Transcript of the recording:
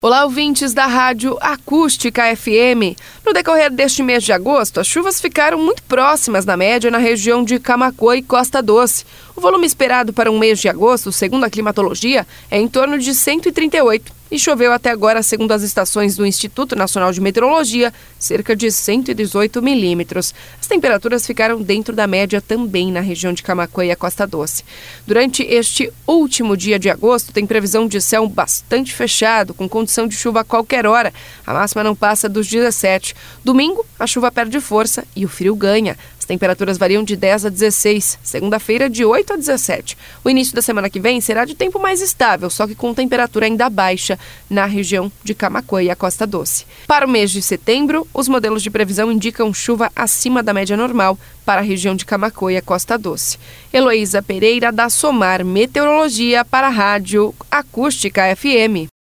Olá, ouvintes da Rádio Acústica FM. No decorrer deste mês de agosto, as chuvas ficaram muito próximas na média na região de Camacoa e Costa Doce. O volume esperado para um mês de agosto, segundo a climatologia, é em torno de 138 e choveu até agora, segundo as estações do Instituto Nacional de Meteorologia, cerca de 118 milímetros. As temperaturas ficaram dentro da média também na região de Camacuã e a Costa Doce. Durante este último dia de agosto, tem previsão de céu bastante fechado, com condição de chuva a qualquer hora. A máxima não passa dos 17. Domingo, a chuva perde força e o frio ganha temperaturas variam de 10 a 16, segunda-feira de 8 a 17. O início da semana que vem será de tempo mais estável, só que com temperatura ainda baixa na região de Camacuã e a Costa Doce. Para o mês de setembro, os modelos de previsão indicam chuva acima da média normal para a região de Camacuã e a Costa Doce. Heloísa Pereira da Somar Meteorologia para a Rádio Acústica FM.